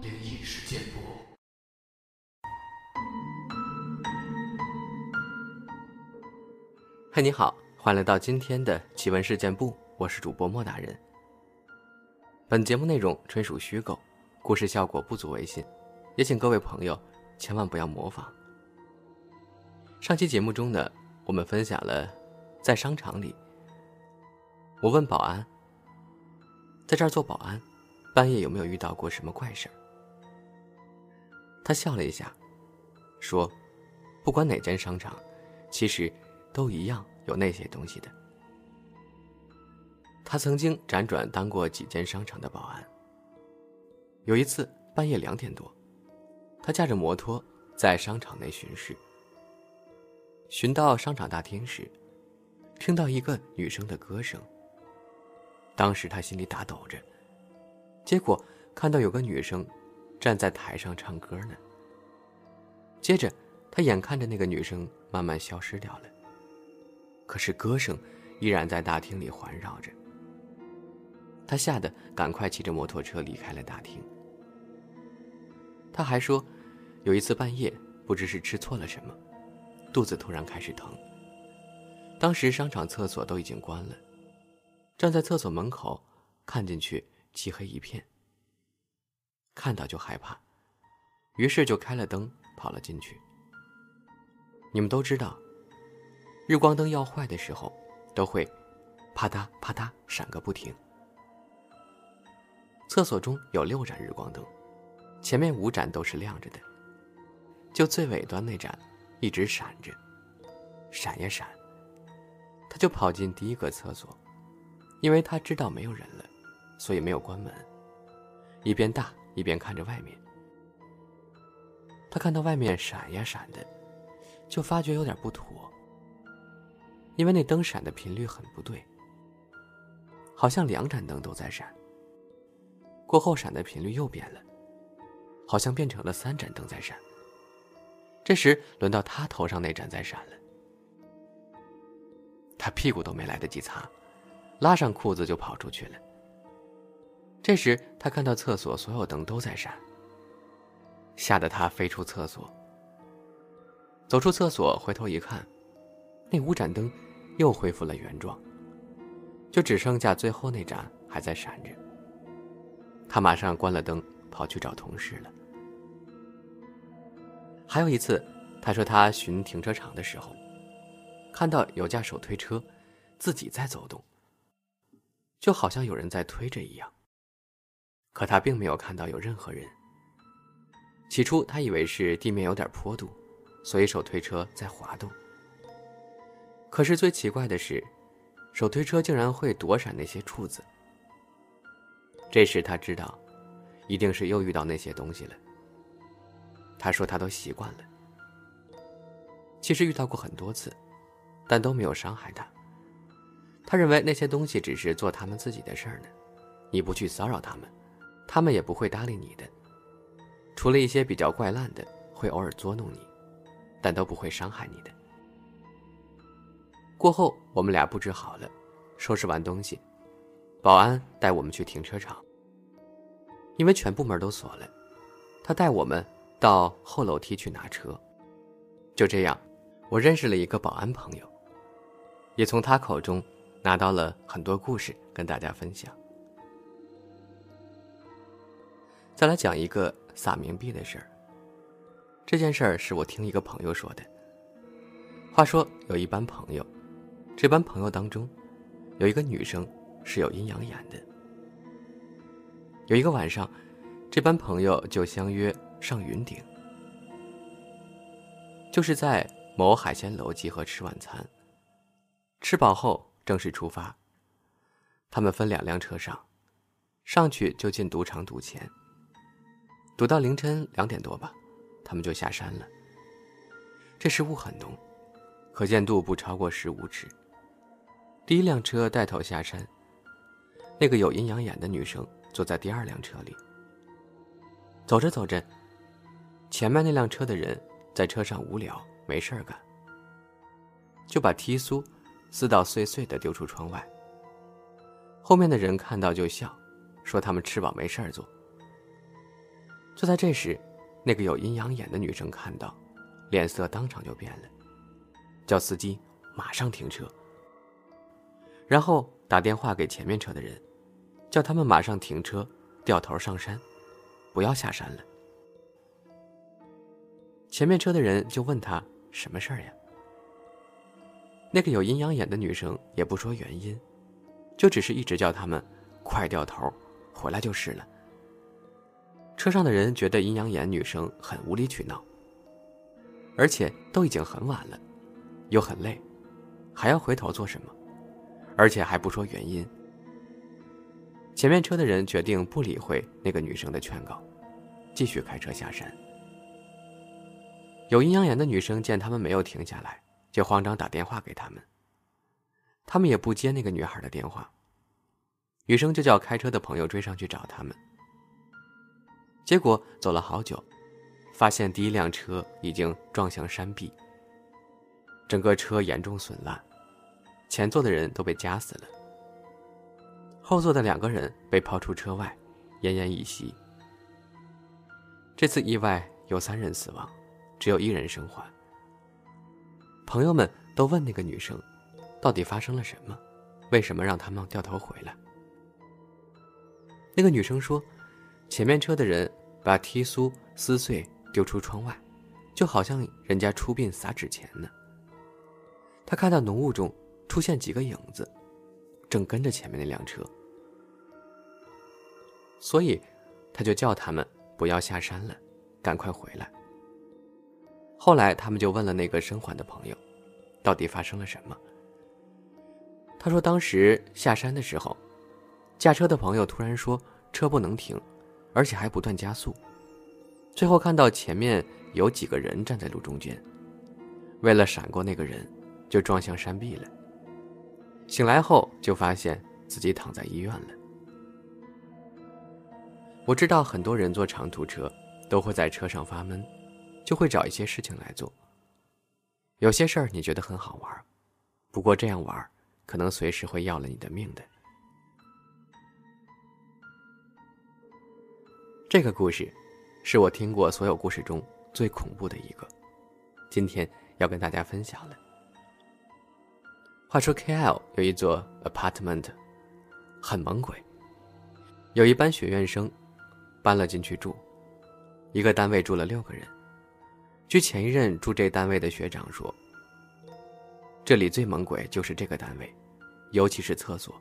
灵异事件簿。嗨，你好，欢迎来到今天的奇闻事件部，我是主播莫大人。本节目内容纯属虚构，故事效果不足为信，也请各位朋友千万不要模仿。上期节目中呢，我们分享了在商场里，我问保安，在这儿做保安，半夜有没有遇到过什么怪事？他笑了一下，说：“不管哪间商场，其实都一样有那些东西的。”他曾经辗转当过几间商场的保安。有一次半夜两点多，他驾着摩托在商场内巡视。巡到商场大厅时，听到一个女生的歌声。当时他心里打抖着，结果看到有个女生站在台上唱歌呢。接着，他眼看着那个女生慢慢消失掉了，可是歌声依然在大厅里环绕着。他吓得赶快骑着摩托车离开了大厅。他还说，有一次半夜不知是吃错了什么。肚子突然开始疼。当时商场厕所都已经关了，站在厕所门口，看进去漆黑一片。看到就害怕，于是就开了灯跑了进去。你们都知道，日光灯要坏的时候，都会啪嗒啪嗒闪个不停。厕所中有六盏日光灯，前面五盏都是亮着的，就最尾端那盏。一直闪着，闪呀闪。他就跑进第一个厕所，因为他知道没有人了，所以没有关门。一边大一边看着外面。他看到外面闪呀闪的，就发觉有点不妥，因为那灯闪的频率很不对，好像两盏灯都在闪。过后闪的频率又变了，好像变成了三盏灯在闪。这时轮到他头上那盏在闪了，他屁股都没来得及擦，拉上裤子就跑出去了。这时他看到厕所所有灯都在闪，吓得他飞出厕所。走出厕所，回头一看，那五盏灯又恢复了原状，就只剩下最后那盏还在闪着。他马上关了灯，跑去找同事了。还有一次，他说他巡停车场的时候，看到有架手推车自己在走动，就好像有人在推着一样。可他并没有看到有任何人。起初他以为是地面有点坡度，所以手推车在滑动。可是最奇怪的是，手推车竟然会躲闪那些柱子。这时他知道，一定是又遇到那些东西了。他说他都习惯了。其实遇到过很多次，但都没有伤害他。他认为那些东西只是做他们自己的事儿呢，你不去骚扰他们，他们也不会搭理你的。除了一些比较怪烂的，会偶尔捉弄你，但都不会伤害你的。过后我们俩布置好了，收拾完东西，保安带我们去停车场。因为全部门都锁了，他带我们。到后楼梯去拿车，就这样，我认识了一个保安朋友，也从他口中拿到了很多故事跟大家分享。再来讲一个撒冥币的事儿。这件事儿是我听一个朋友说的。话说有一班朋友，这班朋友当中，有一个女生是有阴阳眼的。有一个晚上，这班朋友就相约。上云顶，就是在某海鲜楼集合吃晚餐。吃饱后正式出发。他们分两辆车上，上去就进赌场赌钱。赌到凌晨两点多吧，他们就下山了。这时雾很浓，可见度不超过十五尺。第一辆车带头下山，那个有阴阳眼的女生坐在第二辆车里。走着走着。前面那辆车的人在车上无聊没事儿干，就把提苏撕到碎碎的丢出窗外。后面的人看到就笑，说他们吃饱没事儿做。就在这时，那个有阴阳眼的女生看到，脸色当场就变了，叫司机马上停车，然后打电话给前面车的人，叫他们马上停车，掉头上山，不要下山了。前面车的人就问他什么事儿呀？那个有阴阳眼的女生也不说原因，就只是一直叫他们快掉头，回来就是了。车上的人觉得阴阳眼女生很无理取闹，而且都已经很晚了，又很累，还要回头做什么？而且还不说原因。前面车的人决定不理会那个女生的劝告，继续开车下山。有阴阳眼的女生见他们没有停下来，就慌张打电话给他们。他们也不接那个女孩的电话。女生就叫开车的朋友追上去找他们。结果走了好久，发现第一辆车已经撞向山壁，整个车严重损烂，前座的人都被夹死了，后座的两个人被抛出车外，奄奄一息。这次意外有三人死亡。只有一人生还。朋友们都问那个女生，到底发生了什么？为什么让他们掉头回来？那个女生说，前面车的人把砒酥撕碎丢出窗外，就好像人家出殡撒纸钱呢。她看到浓雾中出现几个影子，正跟着前面那辆车，所以他就叫他们不要下山了，赶快回来。后来，他们就问了那个生还的朋友，到底发生了什么。他说，当时下山的时候，驾车的朋友突然说车不能停，而且还不断加速。最后看到前面有几个人站在路中间，为了闪过那个人，就撞向山壁了。醒来后就发现自己躺在医院了。我知道很多人坐长途车都会在车上发闷。就会找一些事情来做。有些事儿你觉得很好玩，不过这样玩，可能随时会要了你的命的。这个故事，是我听过所有故事中最恐怖的一个，今天要跟大家分享了。话说 KL 有一座 apartment，很猛鬼。有一班学院生，搬了进去住，一个单位住了六个人。据前一任住这单位的学长说，这里最猛鬼就是这个单位，尤其是厕所。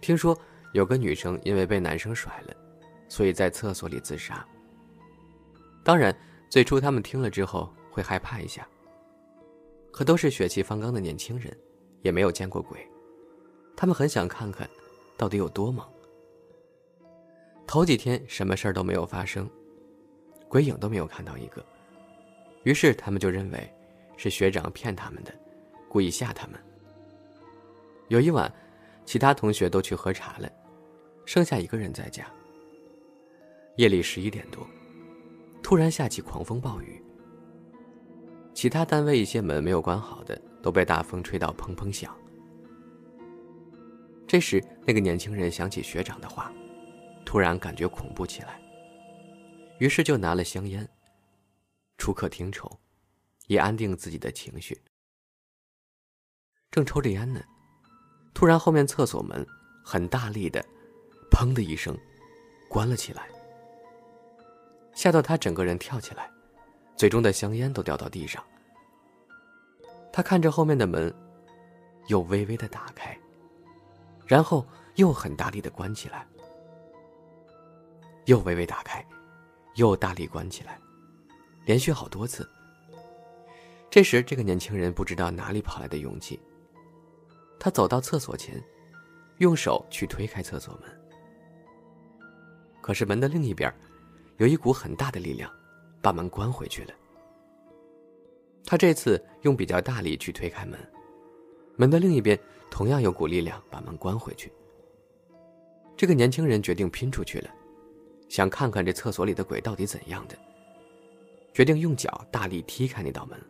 听说有个女生因为被男生甩了，所以在厕所里自杀。当然，最初他们听了之后会害怕一下，可都是血气方刚的年轻人，也没有见过鬼，他们很想看看，到底有多猛。头几天什么事儿都没有发生，鬼影都没有看到一个。于是他们就认为，是学长骗他们的，故意吓他们。有一晚，其他同学都去喝茶了，剩下一个人在家。夜里十一点多，突然下起狂风暴雨。其他单位一些门没有关好的，都被大风吹到砰砰响。这时，那个年轻人想起学长的话，突然感觉恐怖起来，于是就拿了香烟。出客厅抽，以安定自己的情绪。正抽着烟呢，突然后面厕所门很大力的“砰”的一声关了起来，吓到他整个人跳起来，嘴中的香烟都掉到地上。他看着后面的门，又微微的打开，然后又很大力的关起来，又微微打开，又大力关起来。连续好多次。这时，这个年轻人不知道哪里跑来的勇气，他走到厕所前，用手去推开厕所门。可是门的另一边，有一股很大的力量，把门关回去了。他这次用比较大力去推开门，门的另一边同样有股力量把门关回去。这个年轻人决定拼出去了，想看看这厕所里的鬼到底怎样的。决定用脚大力踢开那道门。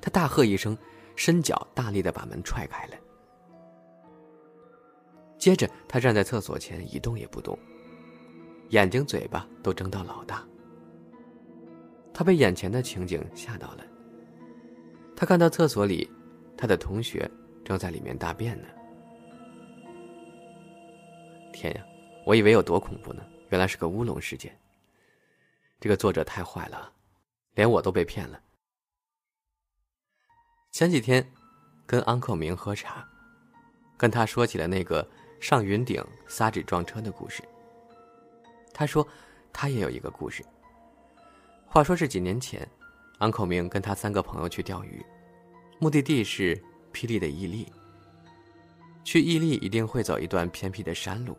他大喝一声，伸脚大力的把门踹开了。接着，他站在厕所前一动也不动，眼睛、嘴巴都睁到老大。他被眼前的情景吓到了。他看到厕所里，他的同学正在里面大便呢。天呀，我以为有多恐怖呢，原来是个乌龙事件。这个作者太坏了，连我都被骗了。前几天，跟安克明喝茶，跟他说起了那个上云顶撒纸撞车的故事。他说，他也有一个故事。话说是几年前，安克明跟他三个朋友去钓鱼，目的地是霹雳的伊利。去伊利一定会走一段偏僻的山路，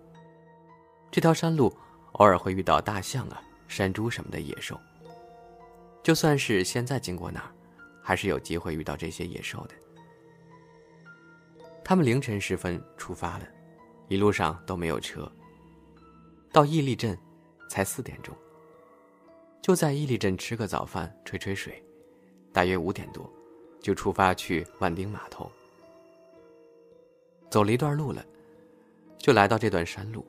这条山路偶尔会遇到大象啊、山猪什么的野兽。就算是现在经过那儿。还是有机会遇到这些野兽的。他们凌晨时分出发了，一路上都没有车。到伊利镇，才四点钟。就在伊利镇吃个早饭，吹吹水，大约五点多，就出发去万丁码头。走了一段路了，就来到这段山路。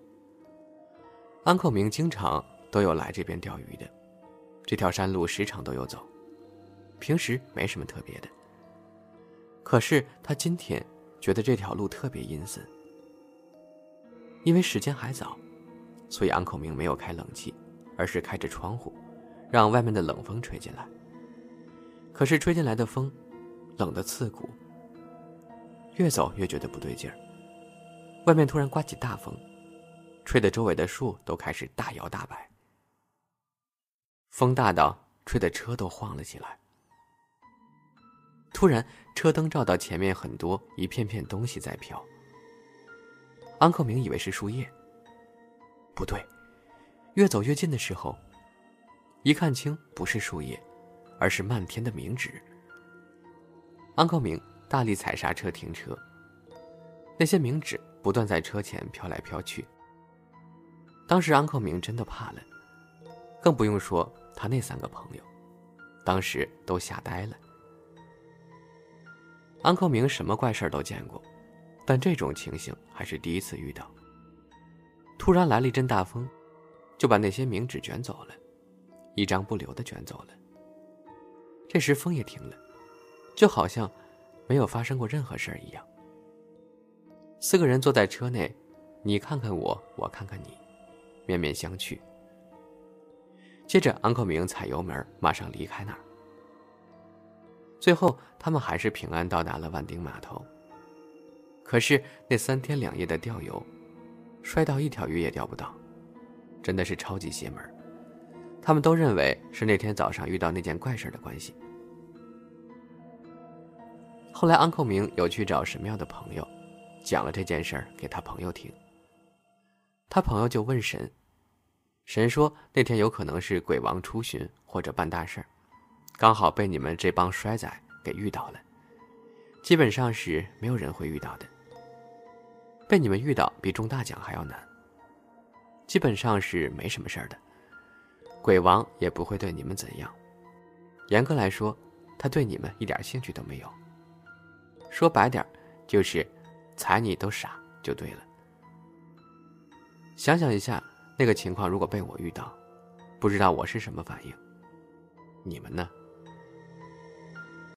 安克明经常都有来这边钓鱼的，这条山路时常都有走。平时没什么特别的，可是他今天觉得这条路特别阴森。因为时间还早，所以安口明没有开冷气，而是开着窗户，让外面的冷风吹进来。可是吹进来的风，冷得刺骨。越走越觉得不对劲儿，外面突然刮起大风，吹得周围的树都开始大摇大摆。风大到吹得车都晃了起来。突然，车灯照到前面很多一片片东西在飘。安克明以为是树叶。不对，越走越近的时候，一看清不是树叶，而是漫天的冥纸。安克明大力踩刹车停车，那些冥纸不断在车前飘来飘去。当时安克明真的怕了，更不用说他那三个朋友，当时都吓呆了。安克明什么怪事都见过，但这种情形还是第一次遇到。突然来了一阵大风，就把那些冥纸卷走了，一张不留的卷走了。这时风也停了，就好像没有发生过任何事一样。四个人坐在车内，你看看我，我看看你，面面相觑。接着，安克明踩油门，马上离开那儿。最后，他们还是平安到达了万丁码头。可是那三天两夜的钓游，摔到一条鱼也钓不到，真的是超级邪门。他们都认为是那天早上遇到那件怪事的关系。后来，安克明有去找神庙的朋友，讲了这件事给他朋友听。他朋友就问神，神说那天有可能是鬼王出巡或者办大事儿。刚好被你们这帮衰仔给遇到了，基本上是没有人会遇到的。被你们遇到比中大奖还要难，基本上是没什么事儿的。鬼王也不会对你们怎样，严格来说，他对你们一点兴趣都没有。说白点就是，踩你都傻就对了。想想一下，那个情况如果被我遇到，不知道我是什么反应？你们呢？